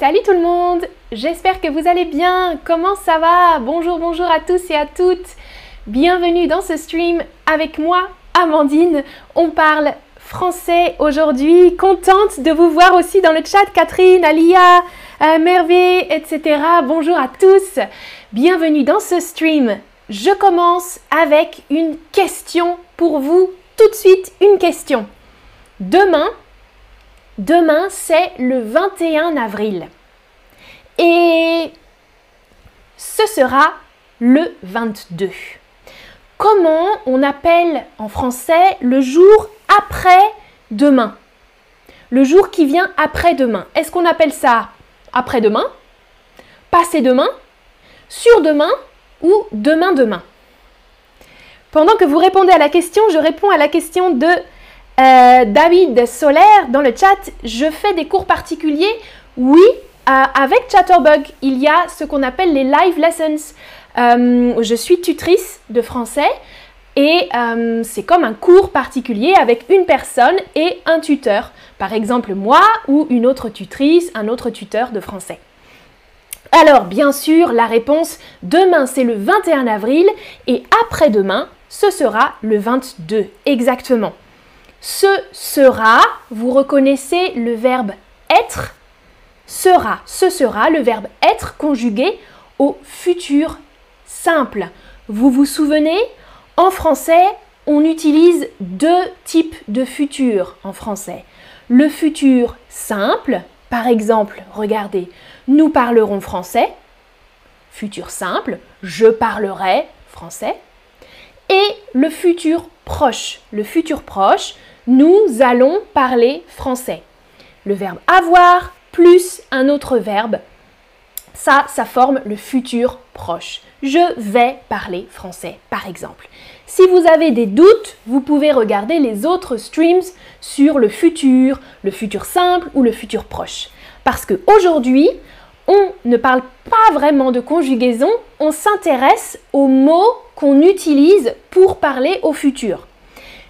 Salut tout le monde, j'espère que vous allez bien. Comment ça va? Bonjour, bonjour à tous et à toutes. Bienvenue dans ce stream avec moi, Amandine. On parle français aujourd'hui. Contente de vous voir aussi dans le chat, Catherine, Alia, euh, Mervé, etc. Bonjour à tous. Bienvenue dans ce stream. Je commence avec une question pour vous. Tout de suite, une question. Demain, Demain, c'est le 21 avril. Et ce sera le 22. Comment on appelle en français le jour après demain? Le jour qui vient après demain. Est-ce qu'on appelle ça après-demain Passé-demain Sur-demain Ou demain-demain? Pendant que vous répondez à la question, je réponds à la question de euh, David Solaire dans le chat, je fais des cours particuliers. Oui, euh, avec Chatterbug, il y a ce qu'on appelle les live lessons. Euh, je suis tutrice de français et c'est comme un cours particulier avec une personne et un tuteur. Par exemple, moi ou une autre tutrice, un autre tuteur de français. Alors, bien sûr, la réponse, demain c'est le 21 avril et après-demain, ce sera le 22 exactement. Ce sera, vous reconnaissez le verbe être sera, ce sera le verbe être conjugué au futur simple. Vous vous souvenez? En français, on utilise deux types de futur en français. Le futur simple, par exemple, regardez, nous parlerons français. Futur simple, je parlerai français. Et le futur proche. Le futur proche, nous allons parler français. Le verbe avoir plus un autre verbe, ça, ça forme le futur proche. Je vais parler français, par exemple. Si vous avez des doutes, vous pouvez regarder les autres streams sur le futur, le futur simple ou le futur proche. Parce qu'aujourd'hui, on ne parle pas vraiment de conjugaison, on s'intéresse aux mots qu'on utilise pour parler au futur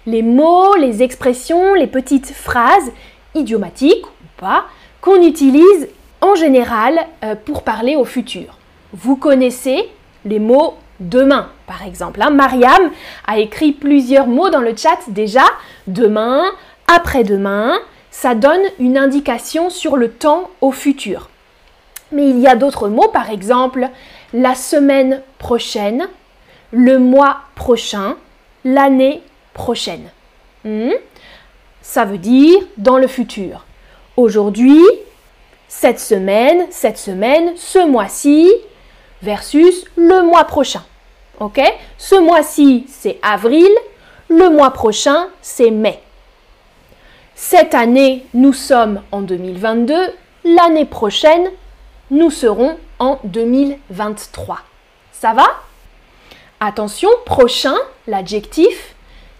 les mots, les expressions, les petites phrases idiomatiques ou pas qu'on utilise en général euh, pour parler au futur. Vous connaissez les mots demain, par exemple. Hein. Mariam a écrit plusieurs mots dans le chat déjà. Demain, après-demain, ça donne une indication sur le temps au futur. Mais il y a d'autres mots, par exemple la semaine prochaine, le mois prochain, l'année prochaine. Hmm? Ça veut dire dans le futur. Aujourd'hui, cette semaine, cette semaine, ce mois-ci, versus le mois prochain. Ok? Ce mois-ci, c'est avril. Le mois prochain, c'est mai. Cette année, nous sommes en 2022. L'année prochaine, nous serons en 2023. Ça va? Attention, prochain, l'adjectif,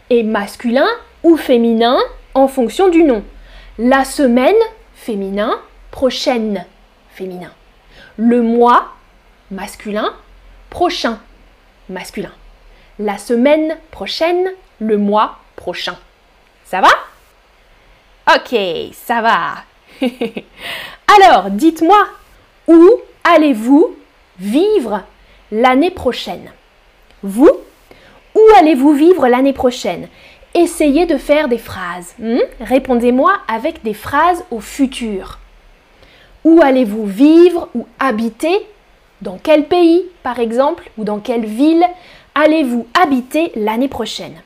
est masculin ou féminin en fonction du nom. La semaine, féminin, prochaine, féminin. Le mois, masculin, prochain, masculin. La semaine prochaine, le mois prochain. Ça va? Ok, ça va. Alors, dites-moi, où allez-vous vivre l'année prochaine? Vous allez-vous vivre l'année prochaine? Essayez de faire des phrases. Hmm? Répondez-moi avec des phrases au futur. Où allez-vous vivre ou habiter? Dans quel pays, par exemple, ou dans quelle ville allez-vous habiter l'année prochaine?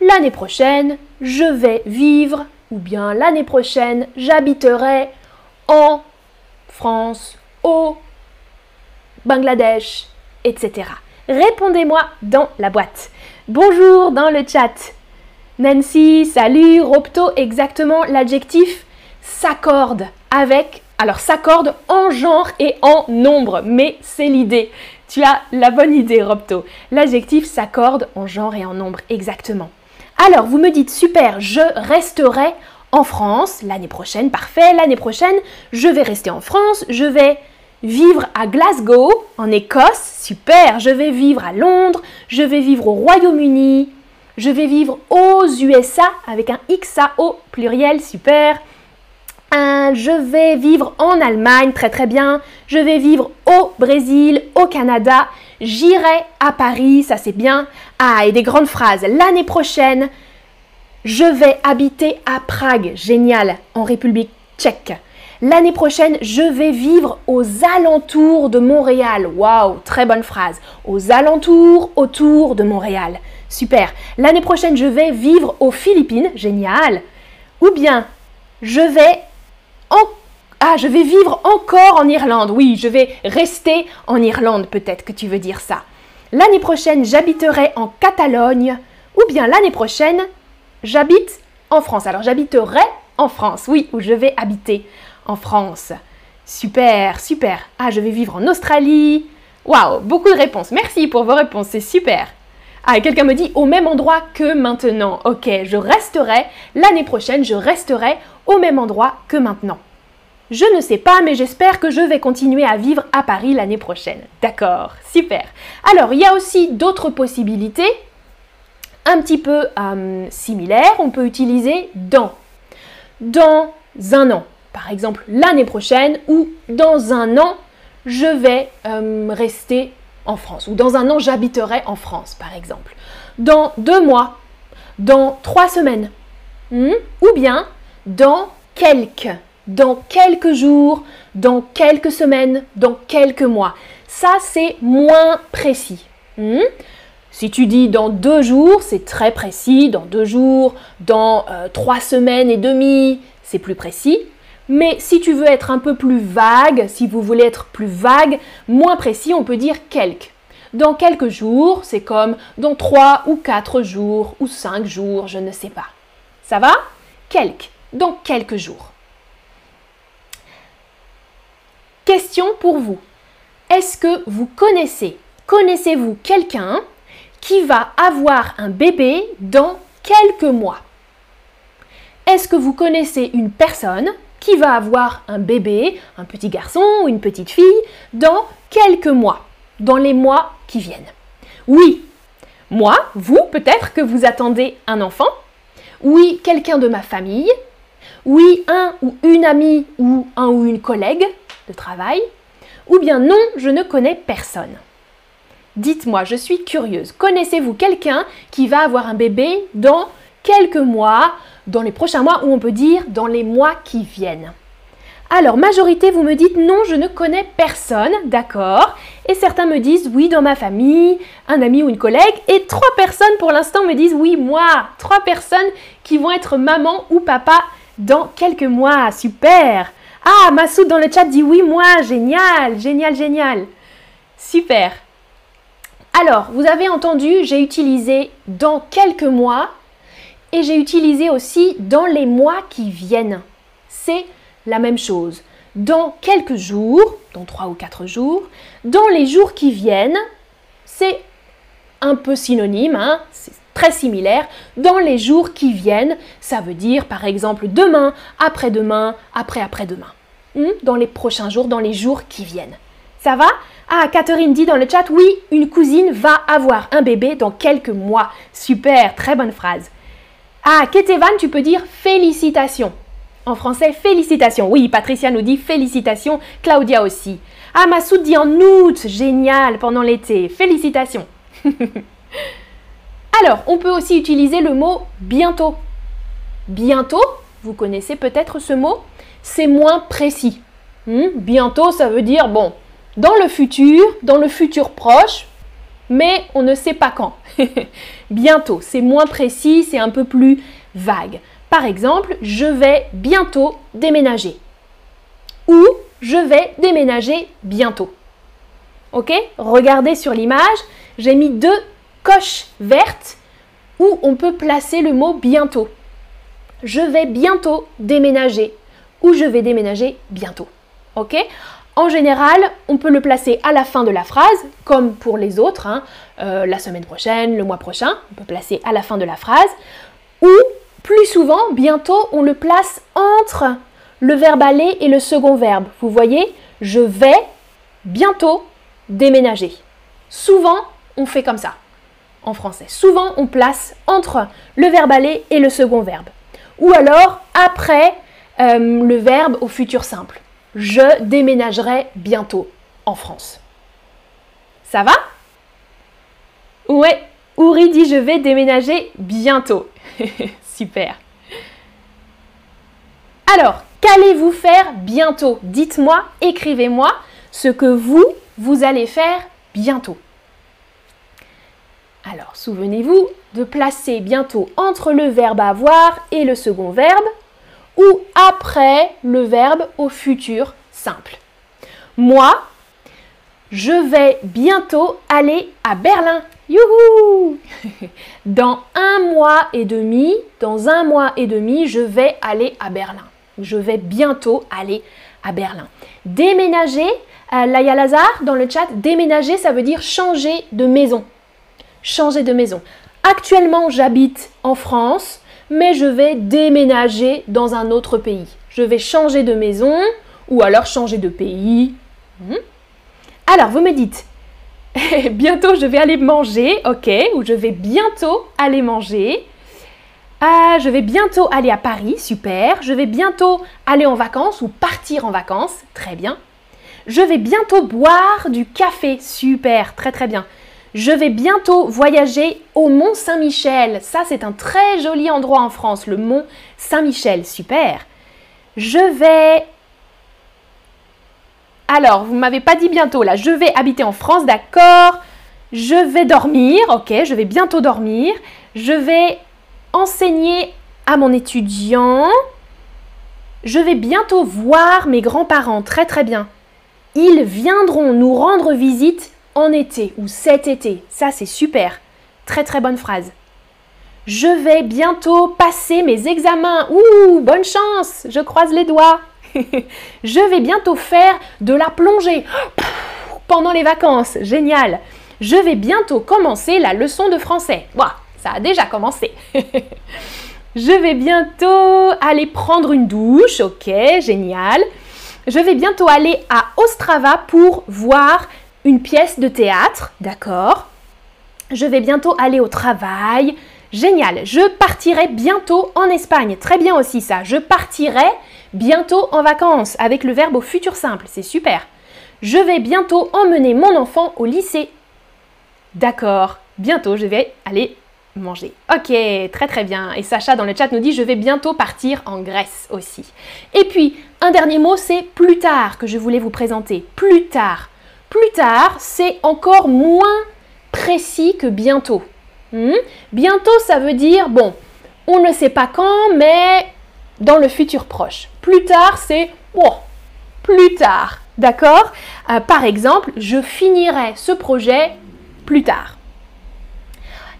L'année prochaine, je vais vivre, ou bien l'année prochaine, j'habiterai en France, au Bangladesh, etc. Répondez-moi dans la boîte. Bonjour dans le chat. Nancy, salut, Ropto, exactement l'adjectif s'accorde avec, alors s'accorde en genre et en nombre, mais c'est l'idée. Tu as la bonne idée, Ropto. L'adjectif s'accorde en genre et en nombre, exactement. Alors, vous me dites, super, je resterai en France l'année prochaine, parfait, l'année prochaine, je vais rester en France, je vais vivre à Glasgow, en Écosse, super. Je vais vivre à Londres, je vais vivre au Royaume-Uni, je vais vivre aux USA avec un XAO pluriel, super. Euh, je vais vivre en Allemagne, très très bien. Je vais vivre au Brésil, au Canada. J'irai à Paris, ça c'est bien. Ah, et des grandes phrases. L'année prochaine, je vais habiter à Prague, génial, en République tchèque. L'année prochaine, je vais vivre aux alentours de Montréal. Waouh, très bonne phrase. Aux alentours, autour de Montréal. Super. L'année prochaine, je vais vivre aux Philippines. Génial. Ou bien, je vais. Ah, je vais vivre encore en Irlande. Oui, je vais rester en Irlande, peut-être que tu veux dire ça. L'année prochaine, j'habiterai en Catalogne. Ou bien l'année prochaine, j'habite en France. Alors j'habiterai en France, oui, où je vais habiter en France. Super, super. Ah, je vais vivre en Australie. Waouh, beaucoup de réponses. Merci pour vos réponses, c'est super. Ah, quelqu'un me dit au même endroit que maintenant. Ok, je resterai, l'année prochaine, je resterai au même endroit que maintenant. Je ne sais pas, mais j'espère que je vais continuer à vivre à Paris l'année prochaine. D'accord, super. Alors, il y a aussi d'autres possibilités un petit peu euh, similaires. On peut utiliser dans. Dans un an par exemple l'année prochaine ou dans un an, je vais euh, rester en France ou dans un an, j'habiterai en France, par exemple. Dans deux mois, dans trois semaines, hmm? ou bien dans quelques, dans quelques jours, dans quelques semaines, dans quelques mois. Ça, c'est moins précis. Hmm? Si tu dis dans deux jours, c'est très précis. Dans deux jours, dans euh, trois semaines et demie, c'est plus précis. Mais si tu veux être un peu plus vague, si vous voulez être plus vague, moins précis, on peut dire quelques. Dans quelques jours, c'est comme dans trois ou quatre jours ou cinq jours, je ne sais pas. Ça va? Quelques. Dans quelques jours. Question pour vous. Est-ce que vous connaissez, connaissez-vous quelqu'un qui va avoir un bébé dans quelques mois? Est-ce que vous connaissez une personne qui va avoir un bébé, un petit garçon ou une petite fille, dans quelques mois, dans les mois qui viennent. Oui, moi, vous, peut-être que vous attendez un enfant. Oui, quelqu'un de ma famille. Oui, un ou une amie ou un ou une collègue de travail. Ou bien non, je ne connais personne. Dites-moi, je suis curieuse. Connaissez-vous quelqu'un qui va avoir un bébé dans quelques mois, dans les prochains mois, ou on peut dire dans les mois qui viennent. Alors, majorité, vous me dites non, je ne connais personne, d'accord. Et certains me disent oui, dans ma famille, un ami ou une collègue. Et trois personnes pour l'instant me disent oui, moi. Trois personnes qui vont être maman ou papa dans quelques mois. Super. Ah, Massoud dans le chat dit oui, moi. Génial, génial, génial. Super. Alors, vous avez entendu, j'ai utilisé dans quelques mois et j'ai utilisé aussi dans les mois qui viennent. C'est la même chose. Dans quelques jours, dans trois ou quatre jours, dans les jours qui viennent, c'est un peu synonyme, hein, c'est très similaire. Dans les jours qui viennent, ça veut dire par exemple demain, après-demain, après-après-demain. Hmm, dans les prochains jours, dans les jours qui viennent. Ça va? Ah, Catherine dit dans le chat, oui, une cousine va avoir un bébé dans quelques mois. Super, très bonne phrase. Ah, Ketevan, tu peux dire félicitations. En français, félicitations. Oui, Patricia nous dit félicitations. Claudia aussi. Ah, Massoud dit en août. Génial, pendant l'été. Félicitations. Alors, on peut aussi utiliser le mot bientôt. Bientôt, vous connaissez peut-être ce mot, c'est moins précis. Hmm, bientôt, ça veut dire, bon, dans le futur, dans le futur proche, mais on ne sait pas quand. bientôt, c'est moins précis, c'est un peu plus vague. Par exemple, je vais bientôt déménager. Ou je vais déménager bientôt. Ok? Regardez sur l'image, j'ai mis deux coches vertes où on peut placer le mot bientôt. Je vais bientôt déménager ou je vais déménager bientôt. Ok? En général, on peut le placer à la fin de la phrase, comme pour les autres, hein. euh, la semaine prochaine, le mois prochain, on peut placer à la fin de la phrase, ou plus souvent, bientôt, on le place entre le verbe aller et le second verbe. Vous voyez, je vais bientôt déménager. Souvent, on fait comme ça en français. Souvent, on place entre le verbe aller et le second verbe. Ou alors, après euh, le verbe au futur simple. Je déménagerai bientôt en France. Ça va? Ouais, Ouri dit je vais déménager bientôt. Super. Alors, qu'allez-vous faire bientôt? Dites-moi, écrivez-moi ce que vous, vous allez faire bientôt. Alors, souvenez-vous de placer bientôt entre le verbe avoir et le second verbe ou après le verbe au futur simple. Moi, je vais bientôt aller à Berlin. Youhou Dans un mois et demi, dans un mois et demi, je vais aller à Berlin. Je vais bientôt aller à Berlin. Déménager, euh, Laïa Lazare dans le chat, déménager, ça veut dire changer de maison. Changer de maison. Actuellement, j'habite en France, mais je vais déménager dans un autre pays. Je vais changer de maison ou alors changer de pays. Hmm. Alors, vous me dites, bientôt je vais aller manger, ok, ou je vais bientôt aller manger. Ah, je vais bientôt aller à Paris, super. Je vais bientôt aller en vacances ou partir en vacances, très bien. Je vais bientôt boire du café, super, très très bien. Je vais bientôt voyager au Mont Saint-Michel. Ça, c'est un très joli endroit en France, le Mont Saint-Michel, super. Je vais alors, vous m'avez pas dit bientôt là. Je vais habiter en France, d'accord. Je vais dormir, ok, je vais bientôt dormir. Je vais enseigner à mon étudiant. Je vais bientôt voir mes grands-parents, très très bien. Ils viendront nous rendre visite en été ou cet été. Ça, c'est super. Très très bonne phrase. Je vais bientôt passer mes examens. Ouh, bonne chance. Je croise les doigts. je vais bientôt faire de la plongée pendant les vacances. Génial. Je vais bientôt commencer la leçon de français. Ouah, ça a déjà commencé. je vais bientôt aller prendre une douche. Ok, génial. Je vais bientôt aller à Ostrava pour voir une pièce de théâtre. D'accord. Je vais bientôt aller au travail. Génial. Je partirai bientôt en Espagne. Très bien aussi ça. Je partirai bientôt en vacances avec le verbe au futur simple, c'est super. Je vais bientôt emmener mon enfant au lycée. D'accord, bientôt je vais aller manger. Ok, très très bien. Et Sacha dans le chat nous dit je vais bientôt partir en Grèce aussi. Et puis, un dernier mot, c'est plus tard que je voulais vous présenter. Plus tard. Plus tard, c'est encore moins précis que bientôt. Hmm? Bientôt, ça veut dire, bon, on ne sait pas quand, mais dans le futur proche. Plus tard, c'est oh, plus tard. D'accord? Euh, Par exemple, je finirai ce projet plus tard.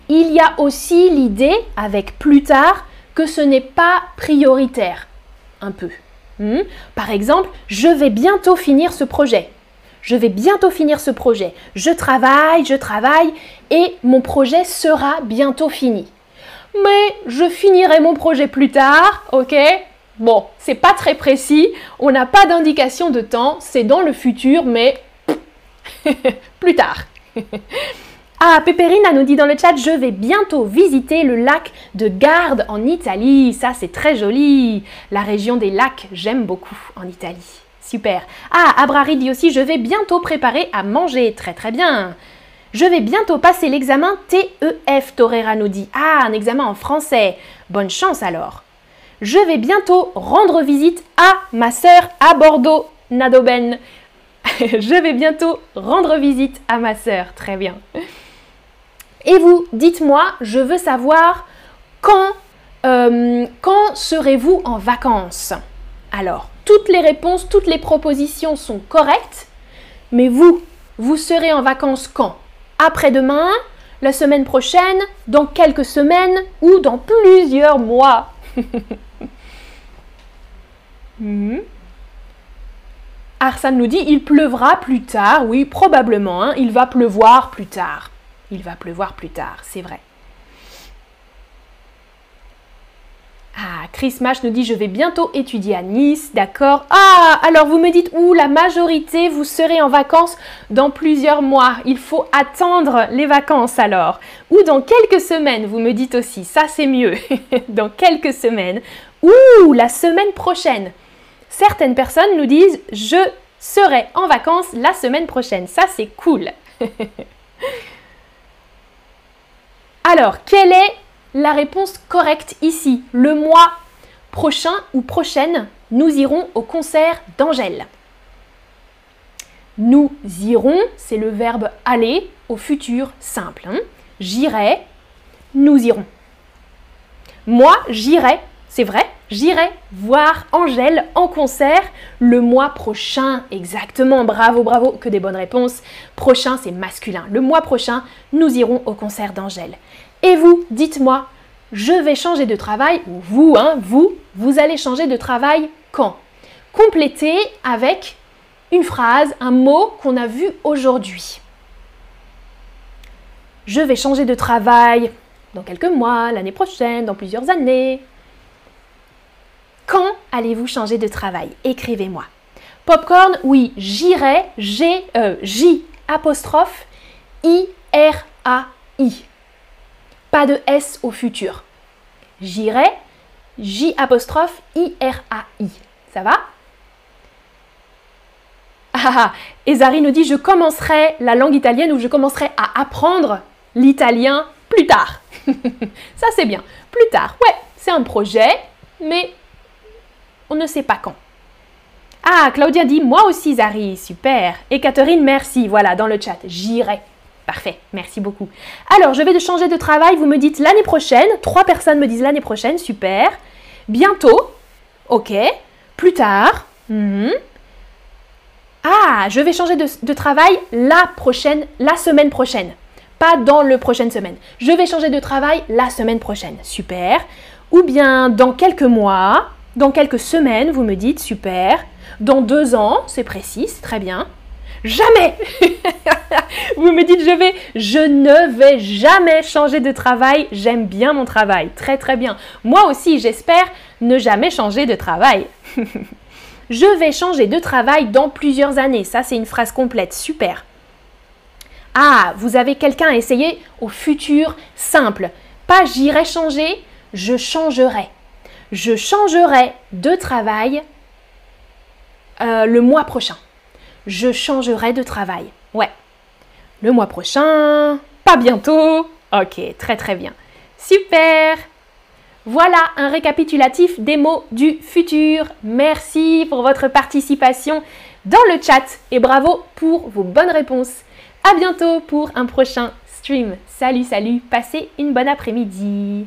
Il y a aussi l'idée, avec plus tard, que ce n'est pas prioritaire. Un peu. Hmm? Par exemple, je vais bientôt finir ce projet. Je vais bientôt finir ce projet. Je travaille, je travaille et mon projet sera bientôt fini mais je finirai mon projet plus tard, ok? Bon, c'est pas très précis, on n'a pas d'indication de temps, c'est dans le futur, mais plus tard. ah, Peperina nous dit dans le chat, je vais bientôt visiter le lac de Garde en Italie. Ça, c'est très joli. La région des lacs, j'aime beaucoup en Italie. Super. Ah, Abrari dit aussi, je vais bientôt préparer à manger. Très très bien. Je vais bientôt passer l'examen TEF, Torera nous dit. Ah, un examen en français. Bonne chance alors. Je vais bientôt rendre visite à ma sœur à Bordeaux, Nadoben. Je vais bientôt rendre visite à ma sœur. Très bien. Et vous, dites-moi, je veux savoir quand, euh, quand serez-vous en vacances? Alors, toutes les réponses, toutes les propositions sont correctes, mais vous, vous serez en vacances quand? Après-demain, la semaine prochaine, dans quelques semaines ou dans plusieurs mois. Hmm? Arsène nous dit il pleuvra plus tard. Oui, probablement. Hein. il va pleuvoir plus tard. Il va pleuvoir plus tard, c'est vrai. Ah, Chris Mash nous dit je vais bientôt étudier à Nice, d'accord. Ah, alors vous me dites où la majorité vous serez en vacances dans plusieurs mois. Il faut attendre les vacances alors. Ou dans quelques semaines, vous me dites aussi, ça c'est mieux. dans quelques semaines Ouh, la semaine prochaine. Certaines personnes nous disent je serai en vacances la semaine prochaine. Ça, c'est cool. Alors, quelle est la réponse correcte ici Le mois prochain ou prochaine, nous irons au concert d'Angèle. Nous irons, c'est le verbe aller au futur simple. Hein. J'irai, nous irons. Moi, j'irai, c'est vrai, j'irai voir Angèle en concert le mois prochain. Exactement, bravo, bravo, que des bonnes réponses. Prochain, c'est masculin. Le mois prochain, nous irons au concert d'Angèle. Et vous, dites-moi, je vais changer de travail, ou vous, hein, vous, vous allez changer de travail quand? Complétez avec une phrase, un mot qu'on a vu aujourd'hui. Je vais changer de travail dans quelques mois, l'année prochaine, dans plusieurs années. Quand allez-vous changer de travail? Écrivez-moi. Popcorn, oui, j'irai, G, euh, J apostrophe I R A I. Pas de S au futur. J'irai, J I R A I. Ça va? Ah, ah, et Zari nous dit je commencerai la langue italienne ou je commencerai à apprendre l'italien plus tard. Ça c'est bien. Plus tard. Ouais, c'est un projet, mais on ne sait pas quand. Ah, Claudia dit moi aussi Zari, super. Et Catherine, merci. Voilà, dans le chat, j'irai. Parfait, merci beaucoup. Alors, je vais changer de travail, vous me dites l'année prochaine. Trois personnes me disent l'année prochaine, super. Bientôt, ok. Plus tard, mhm. Ah, je vais changer de, travail la semaine prochaine. Pas dans le prochaine semaine. Je vais changer de travail la semaine prochaine. Super. Ou bien dans quelques mois, dans quelques semaines, vous me dites super. Dans deux ans, c'est précis, très bien. Jamais Vous me dites je vais, je ne vais jamais changer de travail. J'aime bien mon travail. Très très bien. Moi aussi, j'espère ne jamais changer de travail. Je vais changer de travail dans plusieurs années. Ça, c'est une phrase complète. Super. Ah, vous avez quelqu'un à essayer au futur simple. Pas j'irai changer, je changerai. Je changerai de travail euh, le mois prochain. Je changerai de travail. Ouais. Le mois prochain, pas bientôt. Ok, très très bien. Super. Voilà un récapitulatif des mots du futur. Merci pour votre participation dans le chat et bravo pour vos bonnes réponses. À bientôt pour un prochain stream. Salut, salut, passez une bonne après-midi.